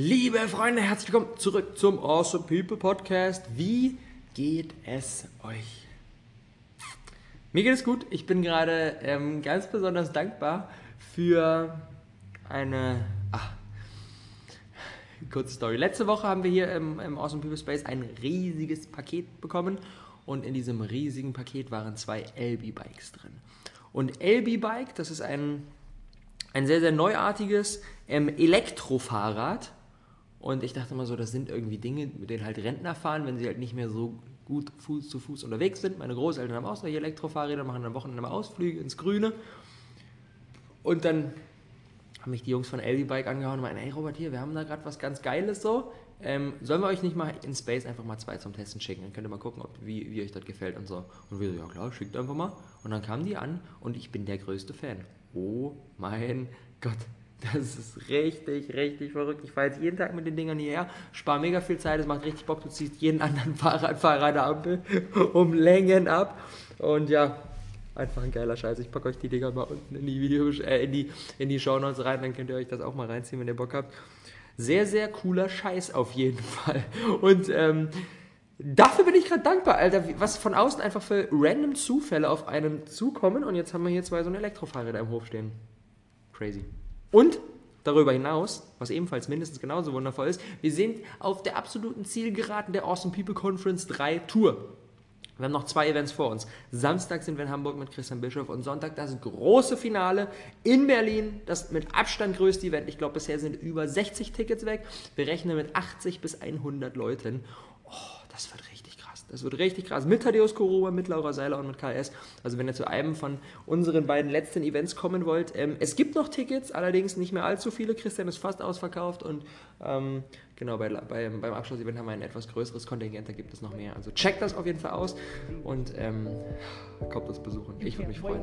Liebe Freunde, herzlich willkommen zurück zum Awesome People Podcast. Wie geht es euch? Mir geht es gut. Ich bin gerade ähm, ganz besonders dankbar für eine. Ach, kurze Story. Letzte Woche haben wir hier im, im Awesome People Space ein riesiges Paket bekommen und in diesem riesigen Paket waren zwei LB-Bikes drin. Und LB-Bike, das ist ein, ein sehr, sehr neuartiges ähm, Elektrofahrrad und ich dachte immer so, das sind irgendwie Dinge, mit denen halt Rentner fahren, wenn sie halt nicht mehr so gut Fuß zu Fuß unterwegs sind. Meine Großeltern haben auch solche Elektrofahrräder, machen am Wochenende mal Ausflüge ins Grüne. Und dann haben mich die Jungs von LB Bike angehauen und meinen, hey Robert, hier, wir haben da gerade was ganz Geiles so. Ähm, sollen wir euch nicht mal in Space einfach mal zwei zum Testen schicken? Dann könnt ihr mal gucken, ob, wie, wie euch das gefällt und so. Und wir so, ja klar, schickt einfach mal. Und dann kamen die an und ich bin der größte Fan. Oh mein Gott. Das ist richtig, richtig verrückt. Ich fahre jetzt jeden Tag mit den Dingern hierher, spare mega viel Zeit, es macht richtig Bock. Du ziehst jeden anderen Fahrradfahrer an der Ampel um Längen ab. Und ja, einfach ein geiler Scheiß. Ich packe euch die Dinger mal unten in die Video, äh, in die, in die Shownotes rein, dann könnt ihr euch das auch mal reinziehen, wenn ihr Bock habt. Sehr, sehr cooler Scheiß auf jeden Fall. Und ähm, dafür bin ich gerade dankbar, Alter, was von außen einfach für random Zufälle auf einen zukommen. Und jetzt haben wir hier zwei so eine Elektrofahrräder im Hof stehen. Crazy. Und darüber hinaus, was ebenfalls mindestens genauso wundervoll ist, wir sind auf der absoluten Zielgeraden der Awesome People Conference 3 Tour. Wir haben noch zwei Events vor uns. Samstag sind wir in Hamburg mit Christian Bischof und Sonntag das große Finale in Berlin. Das mit Abstand größte Event. Ich glaube, bisher sind über 60 Tickets weg. Wir rechnen mit 80 bis 100 Leuten. Oh, das wird richtig das wird richtig krass. Mit Thaddeus Koroma, mit Laura Seiler und mit KS. Also wenn ihr zu einem von unseren beiden letzten Events kommen wollt. Ähm, es gibt noch Tickets, allerdings nicht mehr allzu viele. Christian ist fast ausverkauft und ähm, genau, bei, bei, beim Abschlussevent haben wir ein etwas größeres Kontingent, da gibt es noch mehr. Also checkt das auf jeden Fall aus und ähm, kommt uns besuchen. Ich würde mich freuen.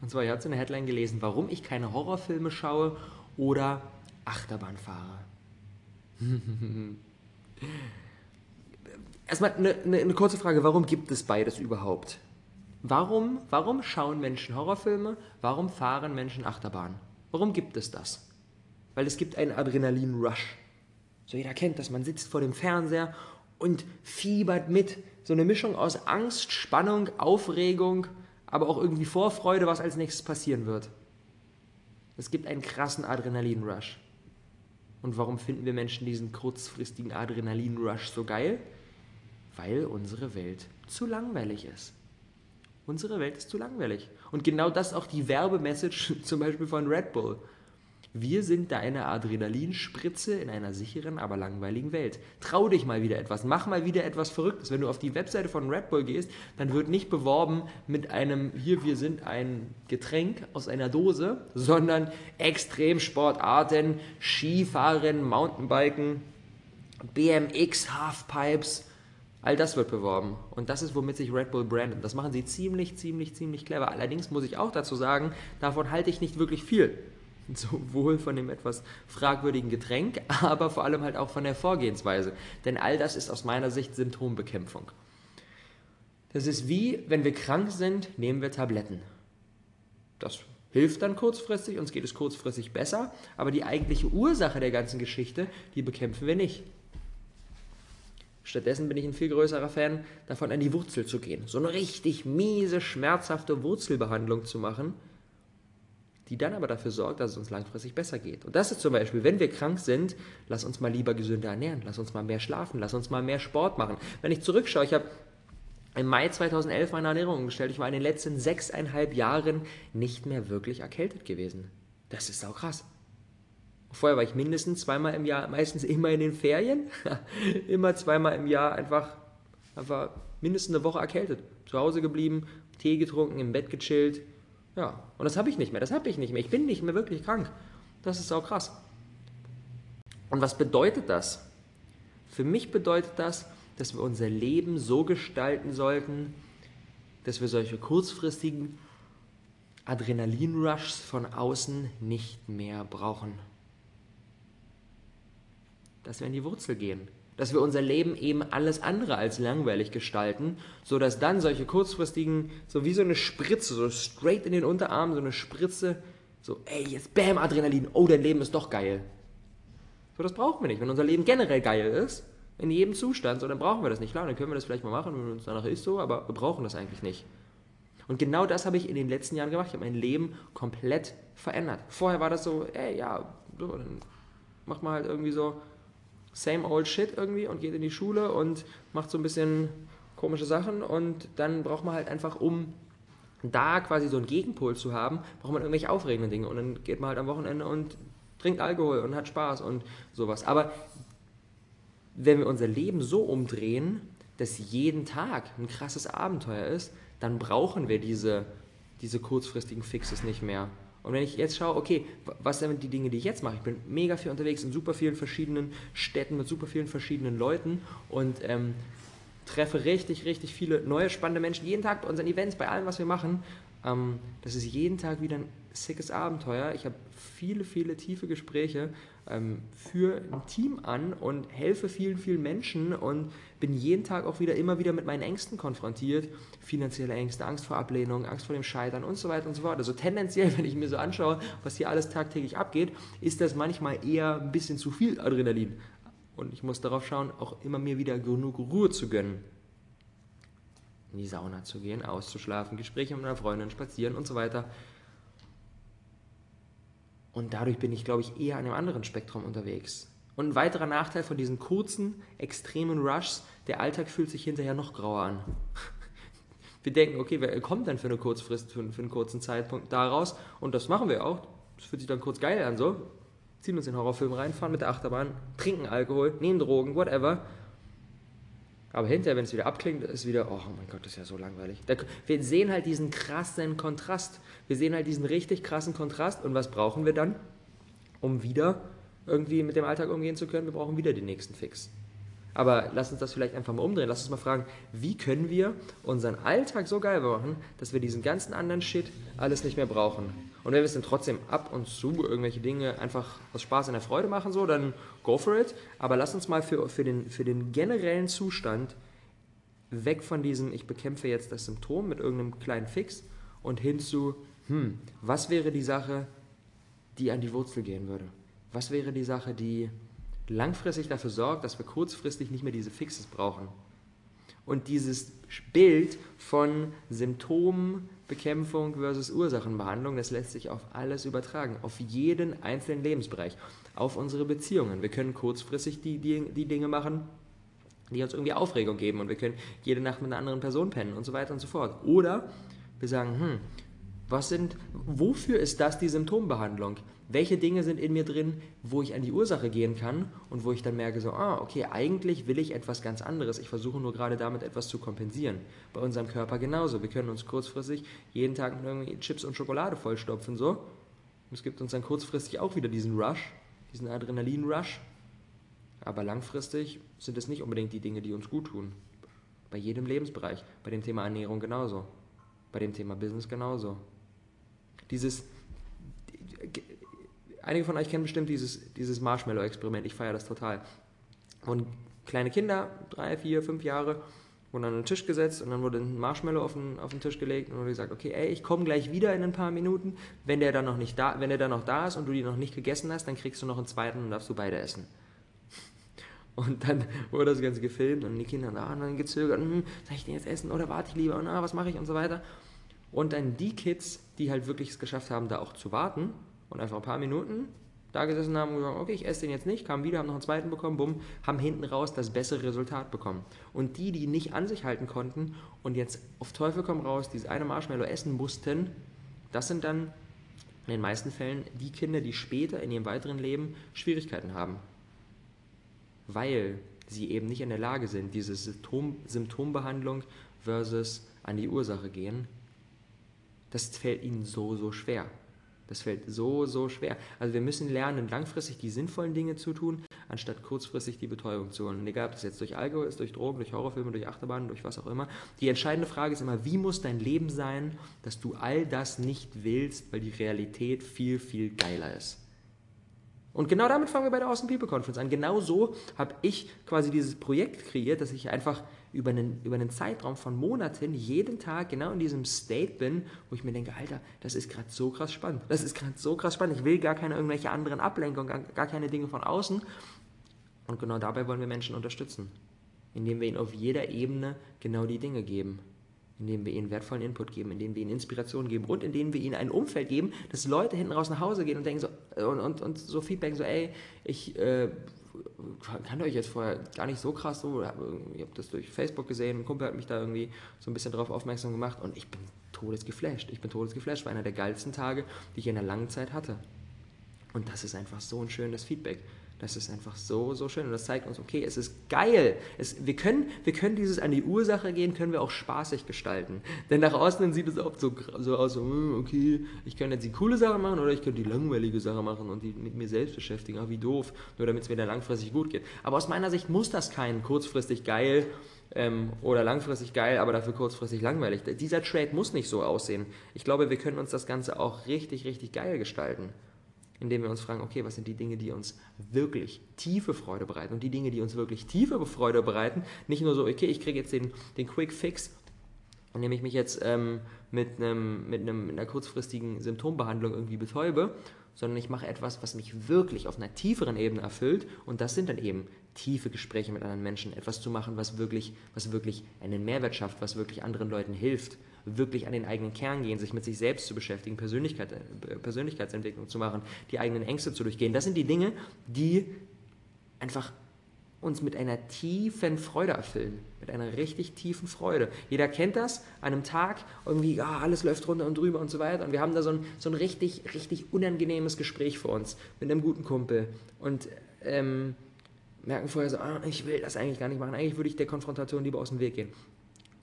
Und zwar, ihr habt in der Headline gelesen, warum ich keine Horrorfilme schaue oder Achterbahn fahre. Erstmal eine, eine, eine, kurze Frage, warum gibt es beides überhaupt? Warum, warum schauen Menschen Horrorfilme? Warum fahren Menschen Achterbahn? Warum gibt es das? Weil es gibt einen Adrenalin-Rush. So jeder kennt das, man sitzt vor dem Fernseher und fiebert mit. So eine Mischung aus Angst, Spannung, Aufregung aber auch irgendwie Vorfreude, was als nächstes passieren wird. Es gibt einen krassen Adrenalin-Rush. Und warum finden wir Menschen diesen kurzfristigen Adrenalin-Rush so geil? Weil unsere Welt zu langweilig ist. Unsere Welt ist zu langweilig. Und genau das ist auch die Werbemessage zum Beispiel von Red Bull. Wir sind deine Adrenalinspritze in einer sicheren, aber langweiligen Welt. Trau dich mal wieder etwas, mach mal wieder etwas Verrücktes. Wenn du auf die Webseite von Red Bull gehst, dann wird nicht beworben mit einem, hier, wir sind ein Getränk aus einer Dose, sondern Extremsportarten, Skifahren, Mountainbiken, BMX, Halfpipes, All das wird beworben. Und das ist, womit sich Red Bull brandet. Das machen sie ziemlich, ziemlich, ziemlich clever. Allerdings muss ich auch dazu sagen, davon halte ich nicht wirklich viel sowohl von dem etwas fragwürdigen Getränk, aber vor allem halt auch von der Vorgehensweise. Denn all das ist aus meiner Sicht Symptombekämpfung. Das ist wie, wenn wir krank sind, nehmen wir Tabletten. Das hilft dann kurzfristig, uns geht es kurzfristig besser, aber die eigentliche Ursache der ganzen Geschichte, die bekämpfen wir nicht. Stattdessen bin ich ein viel größerer Fan davon, an die Wurzel zu gehen. So eine richtig miese, schmerzhafte Wurzelbehandlung zu machen, die dann aber dafür sorgt, dass es uns langfristig besser geht. Und das ist zum Beispiel, wenn wir krank sind, lass uns mal lieber gesünder ernähren, lass uns mal mehr schlafen, lass uns mal mehr Sport machen. Wenn ich zurückschaue, ich habe im Mai 2011 meine Ernährung umgestellt, ich war in den letzten sechseinhalb Jahren nicht mehr wirklich erkältet gewesen. Das ist auch krass. Vorher war ich mindestens zweimal im Jahr, meistens immer in den Ferien, immer zweimal im Jahr einfach, einfach mindestens eine Woche erkältet. Zu Hause geblieben, Tee getrunken, im Bett gechillt, ja, und das habe ich nicht mehr, das habe ich nicht mehr. Ich bin nicht mehr wirklich krank. Das ist auch krass. Und was bedeutet das? Für mich bedeutet das, dass wir unser Leben so gestalten sollten, dass wir solche kurzfristigen Adrenalin-Rushs von außen nicht mehr brauchen. Dass wir in die Wurzel gehen. Dass wir unser Leben eben alles andere als langweilig gestalten, sodass dann solche kurzfristigen, so wie so eine Spritze, so straight in den Unterarm, so eine Spritze, so, ey, jetzt bam, Adrenalin, oh, dein Leben ist doch geil. So, das brauchen wir nicht. Wenn unser Leben generell geil ist, in jedem Zustand, so, dann brauchen wir das nicht. Klar, dann können wir das vielleicht mal machen, wenn uns danach ist so, aber wir brauchen das eigentlich nicht. Und genau das habe ich in den letzten Jahren gemacht. Ich habe mein Leben komplett verändert. Vorher war das so, ey, ja, so, dann macht man halt irgendwie so same old shit irgendwie und geht in die Schule und macht so ein bisschen komische Sachen und dann braucht man halt einfach, um da quasi so einen Gegenpol zu haben, braucht man irgendwelche aufregenden Dinge und dann geht man halt am Wochenende und trinkt Alkohol und hat Spaß und sowas. Aber wenn wir unser Leben so umdrehen, dass jeden Tag ein krasses Abenteuer ist, dann brauchen wir diese, diese kurzfristigen Fixes nicht mehr. Und wenn ich jetzt schaue, okay, was sind die Dinge, die ich jetzt mache? Ich bin mega viel unterwegs in super vielen verschiedenen Städten mit super vielen verschiedenen Leuten und ähm, treffe richtig, richtig viele neue spannende Menschen jeden Tag bei unseren Events, bei allem, was wir machen. Ähm, das ist jeden Tag wieder ein sickes Abenteuer. Ich habe viele, viele tiefe Gespräche ähm, für ein Team an und helfe vielen, vielen Menschen und bin jeden Tag auch wieder immer wieder mit meinen Ängsten konfrontiert. Finanzielle Ängste, Angst vor Ablehnung, Angst vor dem Scheitern und so weiter und so fort. Also tendenziell, wenn ich mir so anschaue, was hier alles tagtäglich abgeht, ist das manchmal eher ein bisschen zu viel Adrenalin. Und ich muss darauf schauen, auch immer mir wieder genug Ruhe zu gönnen in die Sauna zu gehen, auszuschlafen, Gespräche mit meiner Freundin, spazieren und so weiter. Und dadurch bin ich, glaube ich, eher an einem anderen Spektrum unterwegs. Und ein weiterer Nachteil von diesen kurzen, extremen Rushs, der Alltag fühlt sich hinterher noch grauer an. Wir denken, okay, wer kommt dann für eine Kurzfrist, für, für einen kurzen Zeitpunkt daraus? Und das machen wir auch. Das fühlt sich dann kurz geil an, so. Ziehen uns in Horrorfilm rein, fahren mit der Achterbahn, trinken Alkohol, nehmen Drogen, whatever. Aber hinterher, wenn es wieder abklingt, ist wieder, oh mein Gott, das ist ja so langweilig. wir sehen halt diesen krassen Kontrast. Wir sehen halt diesen richtig krassen Kontrast. Und was brauchen wir dann, um wieder irgendwie mit dem Alltag umgehen zu können? Wir brauchen wieder den nächsten Fix. Aber lass uns das vielleicht einfach mal umdrehen. Lass uns mal fragen, wie können wir unseren Alltag so geil machen, dass wir diesen ganzen anderen Shit alles nicht mehr brauchen. Und wenn wir es dann trotzdem ab und zu irgendwelche Dinge einfach aus Spaß und der Freude machen, so, dann go for it. Aber lass uns mal für, für, den, für den generellen Zustand weg von diesem, ich bekämpfe jetzt das Symptom mit irgendeinem kleinen Fix und hin zu, hm, was wäre die Sache, die an die Wurzel gehen würde? Was wäre die Sache, die langfristig dafür sorgt, dass wir kurzfristig nicht mehr diese Fixes brauchen. Und dieses Bild von Symptombekämpfung versus Ursachenbehandlung, das lässt sich auf alles übertragen, auf jeden einzelnen Lebensbereich, auf unsere Beziehungen. Wir können kurzfristig die, die, die Dinge machen, die uns irgendwie Aufregung geben und wir können jede Nacht mit einer anderen Person pennen und so weiter und so fort. Oder wir sagen, hm, was sind, wofür ist das die Symptombehandlung? welche Dinge sind in mir drin, wo ich an die Ursache gehen kann und wo ich dann merke, so, ah, okay, eigentlich will ich etwas ganz anderes. Ich versuche nur gerade damit etwas zu kompensieren. Bei unserem Körper genauso. Wir können uns kurzfristig jeden Tag mit irgendwie Chips und Schokolade vollstopfen, so. Und es gibt uns dann kurzfristig auch wieder diesen Rush, diesen Adrenalin-Rush. Aber langfristig sind es nicht unbedingt die Dinge, die uns gut tun. Bei jedem Lebensbereich. Bei dem Thema Ernährung genauso. Bei dem Thema Business genauso. Dieses Einige von euch kennen bestimmt dieses, dieses Marshmallow-Experiment. Ich feiere das total. Und kleine Kinder, drei, vier, fünf Jahre, wurden an den Tisch gesetzt und dann wurde ein Marshmallow auf den, auf den Tisch gelegt und wurde gesagt, okay, ey, ich komme gleich wieder in ein paar Minuten. Wenn der dann noch nicht da, wenn der dann noch da ist und du die noch nicht gegessen hast, dann kriegst du noch einen zweiten und darfst du beide essen. Und dann wurde das Ganze gefilmt und die Kinder da und dann gezögert, hm, soll ich den jetzt essen oder warte ich lieber und ah, was mache ich und so weiter. Und dann die Kids, die halt wirklich es geschafft haben, da auch zu warten, und einfach ein paar Minuten da gesessen haben und gesagt, okay, ich esse den jetzt nicht, kamen wieder, haben noch einen zweiten bekommen, bumm, haben hinten raus das bessere Resultat bekommen. Und die, die nicht an sich halten konnten und jetzt auf Teufel komm raus dieses eine Marshmallow essen mussten, das sind dann in den meisten Fällen die Kinder, die später in ihrem weiteren Leben Schwierigkeiten haben. Weil sie eben nicht in der Lage sind, diese Symptom Symptombehandlung versus an die Ursache gehen. Das fällt ihnen so, so schwer. Das fällt so, so schwer. Also wir müssen lernen, langfristig die sinnvollen Dinge zu tun, anstatt kurzfristig die Betäubung zu holen. Und egal, ob das jetzt durch Alkohol ist, durch Drogen, durch Horrorfilme, durch Achterbahnen, durch was auch immer. Die entscheidende Frage ist immer, wie muss dein Leben sein, dass du all das nicht willst, weil die Realität viel, viel geiler ist. Und genau damit fangen wir bei der Awesome People Conference an. Genau so habe ich quasi dieses Projekt kreiert, dass ich einfach über einen, über einen Zeitraum von Monaten jeden Tag genau in diesem State bin, wo ich mir denke, Alter, das ist gerade so krass spannend. Das ist gerade so krass spannend. Ich will gar keine irgendwelche anderen Ablenkungen, gar, keine Dinge von außen. Und genau dabei wollen wir Menschen unterstützen, indem wir ihnen auf jeder Ebene genau die Dinge geben indem wir ihnen wertvollen Input geben, indem wir ihnen Inspiration geben und indem wir ihnen ein Umfeld geben, dass Leute hinten raus nach Hause gehen und denken so, und, und, und so Feedback so, ey, ich äh, kannte euch jetzt vorher gar nicht so krass so, ich habe das durch Facebook gesehen, ein Kumpel hat mich da irgendwie so ein bisschen darauf aufmerksam gemacht und ich bin todesgeflasht. Ich bin todesgeflasht, war einer der geilsten Tage, die ich in einer langen Zeit hatte. Und das ist einfach so ein schönes Feedback. Das ist einfach so, so schön und das zeigt uns, okay, es ist geil. Es, wir, können, wir können dieses an die Ursache gehen, können wir auch spaßig gestalten. Denn nach außen sieht es oft so, so aus, so, hm, okay, ich könnte jetzt die coole Sache machen oder ich könnte die langweilige Sache machen und die mit mir selbst beschäftigen. Ah, wie doof, nur damit es mir dann langfristig gut geht. Aber aus meiner Sicht muss das kein kurzfristig geil ähm, oder langfristig geil, aber dafür kurzfristig langweilig. Dieser Trade muss nicht so aussehen. Ich glaube, wir können uns das Ganze auch richtig, richtig geil gestalten indem wir uns fragen, okay, was sind die Dinge, die uns wirklich tiefe Freude bereiten? Und die Dinge, die uns wirklich tiefe Freude bereiten, nicht nur so, okay, ich kriege jetzt den, den Quick Fix, indem ich mich jetzt ähm, mit, einem, mit, einem, mit einer kurzfristigen Symptombehandlung irgendwie betäube, sondern ich mache etwas, was mich wirklich auf einer tieferen Ebene erfüllt. Und das sind dann eben tiefe Gespräche mit anderen Menschen, etwas zu machen, was wirklich, was wirklich einen Mehrwert schafft, was wirklich anderen Leuten hilft wirklich an den eigenen Kern gehen, sich mit sich selbst zu beschäftigen, Persönlichkeit, äh, Persönlichkeitsentwicklung zu machen, die eigenen Ängste zu durchgehen. Das sind die Dinge, die einfach uns mit einer tiefen Freude erfüllen, mit einer richtig tiefen Freude. Jeder kennt das, an einem Tag irgendwie, ah, alles läuft runter und drüber und so weiter und wir haben da so ein, so ein richtig, richtig unangenehmes Gespräch vor uns mit einem guten Kumpel und ähm, merken vorher so, ah, ich will das eigentlich gar nicht machen, eigentlich würde ich der Konfrontation lieber aus dem Weg gehen.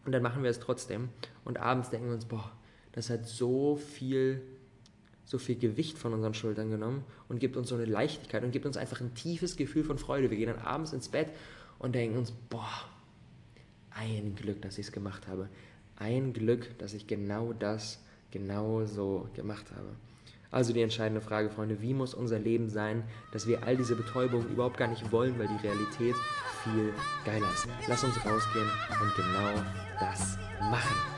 Und dann machen wir es trotzdem. Und abends denken wir uns, boah, das hat so viel, so viel Gewicht von unseren Schultern genommen und gibt uns so eine Leichtigkeit und gibt uns einfach ein tiefes Gefühl von Freude. Wir gehen dann abends ins Bett und denken uns, boah, ein Glück, dass ich es gemacht habe. Ein Glück, dass ich genau das genau so gemacht habe. Also die entscheidende Frage, Freunde, wie muss unser Leben sein, dass wir all diese Betäubungen überhaupt gar nicht wollen, weil die Realität viel geiler ist. Lass uns rausgehen und genau das machen.